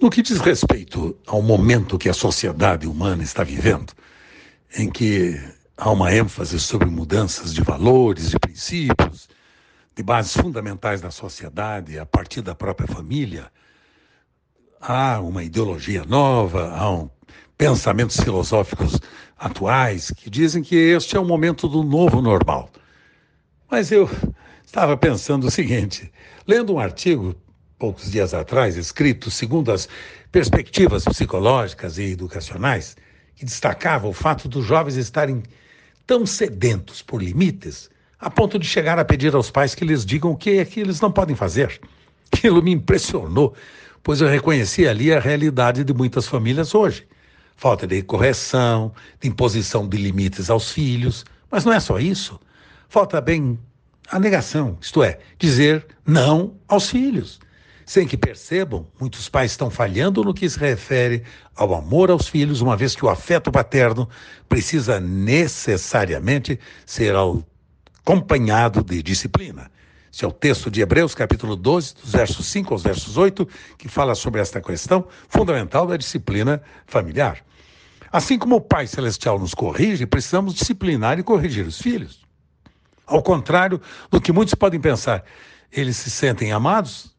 No que diz respeito ao momento que a sociedade humana está vivendo, em que há uma ênfase sobre mudanças de valores, de princípios, de bases fundamentais da sociedade, a partir da própria família, há uma ideologia nova, há um pensamentos filosóficos atuais que dizem que este é o momento do novo normal. Mas eu estava pensando o seguinte, lendo um artigo poucos dias atrás, escrito segundo as perspectivas psicológicas e educacionais, que destacava o fato dos jovens estarem tão sedentos por limites, a ponto de chegar a pedir aos pais que lhes digam o que é que eles não podem fazer. Aquilo me impressionou, pois eu reconheci ali a realidade de muitas famílias hoje. Falta de correção, de imposição de limites aos filhos, mas não é só isso. Falta bem a negação, isto é, dizer não aos filhos sem que percebam, muitos pais estão falhando no que se refere ao amor aos filhos, uma vez que o afeto paterno precisa necessariamente ser acompanhado de disciplina. Esse é o texto de Hebreus, capítulo 12, dos versos 5 aos versos 8, que fala sobre esta questão fundamental da disciplina familiar. Assim como o Pai Celestial nos corrige, precisamos disciplinar e corrigir os filhos. Ao contrário do que muitos podem pensar, eles se sentem amados,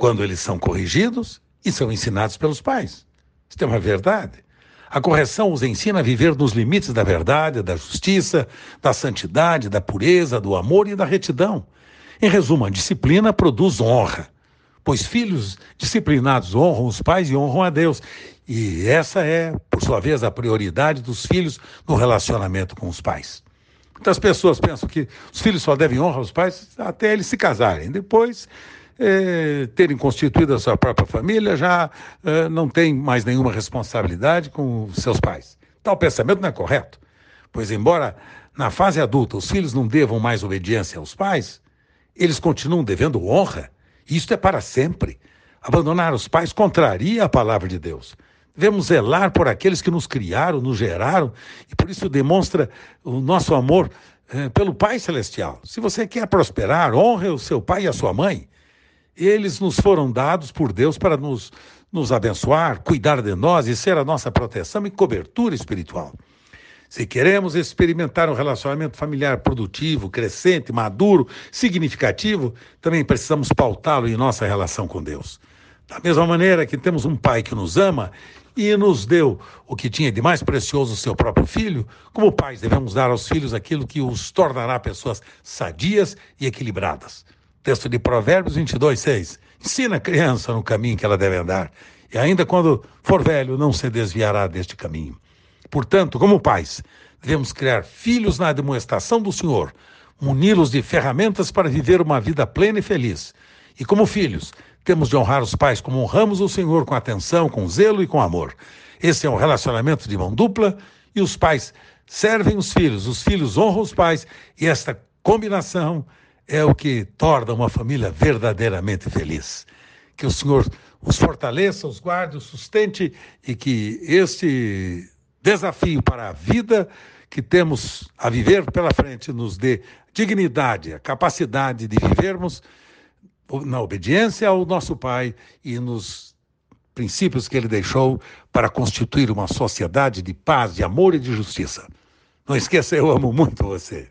quando eles são corrigidos e são ensinados pelos pais. Isso é uma verdade. A correção os ensina a viver nos limites da verdade, da justiça, da santidade, da pureza, do amor e da retidão. Em resumo, a disciplina produz honra, pois filhos disciplinados honram os pais e honram a Deus. E essa é, por sua vez, a prioridade dos filhos no relacionamento com os pais. Muitas pessoas pensam que os filhos só devem honrar os pais até eles se casarem. Depois é, terem constituído a sua própria família, já é, não tem mais nenhuma responsabilidade com seus pais. Tal pensamento não é correto, pois, embora na fase adulta os filhos não devam mais obediência aos pais, eles continuam devendo honra, isto é para sempre. Abandonar os pais contraria a palavra de Deus. Devemos zelar por aqueles que nos criaram, nos geraram, e por isso demonstra o nosso amor é, pelo Pai Celestial. Se você quer prosperar, honre o seu pai e a sua mãe. Eles nos foram dados por Deus para nos, nos abençoar, cuidar de nós e ser a nossa proteção e cobertura espiritual. Se queremos experimentar um relacionamento familiar produtivo, crescente, maduro, significativo, também precisamos pautá-lo em nossa relação com Deus. Da mesma maneira que temos um pai que nos ama e nos deu o que tinha de mais precioso, seu próprio filho, como pais devemos dar aos filhos aquilo que os tornará pessoas sadias e equilibradas. Texto de Provérbios 22, 6. Ensina a criança no caminho que ela deve andar, e ainda quando for velho, não se desviará deste caminho. Portanto, como pais, devemos criar filhos na demonstração do Senhor, muni-los de ferramentas para viver uma vida plena e feliz. E como filhos, temos de honrar os pais como honramos o Senhor com atenção, com zelo e com amor. Esse é um relacionamento de mão dupla e os pais servem os filhos, os filhos honram os pais e esta combinação é o que torna uma família verdadeiramente feliz. Que o Senhor os fortaleça, os guarde, os sustente e que este desafio para a vida que temos a viver pela frente nos dê dignidade, a capacidade de vivermos na obediência ao nosso Pai e nos princípios que ele deixou para constituir uma sociedade de paz, de amor e de justiça. Não esqueça, eu amo muito você.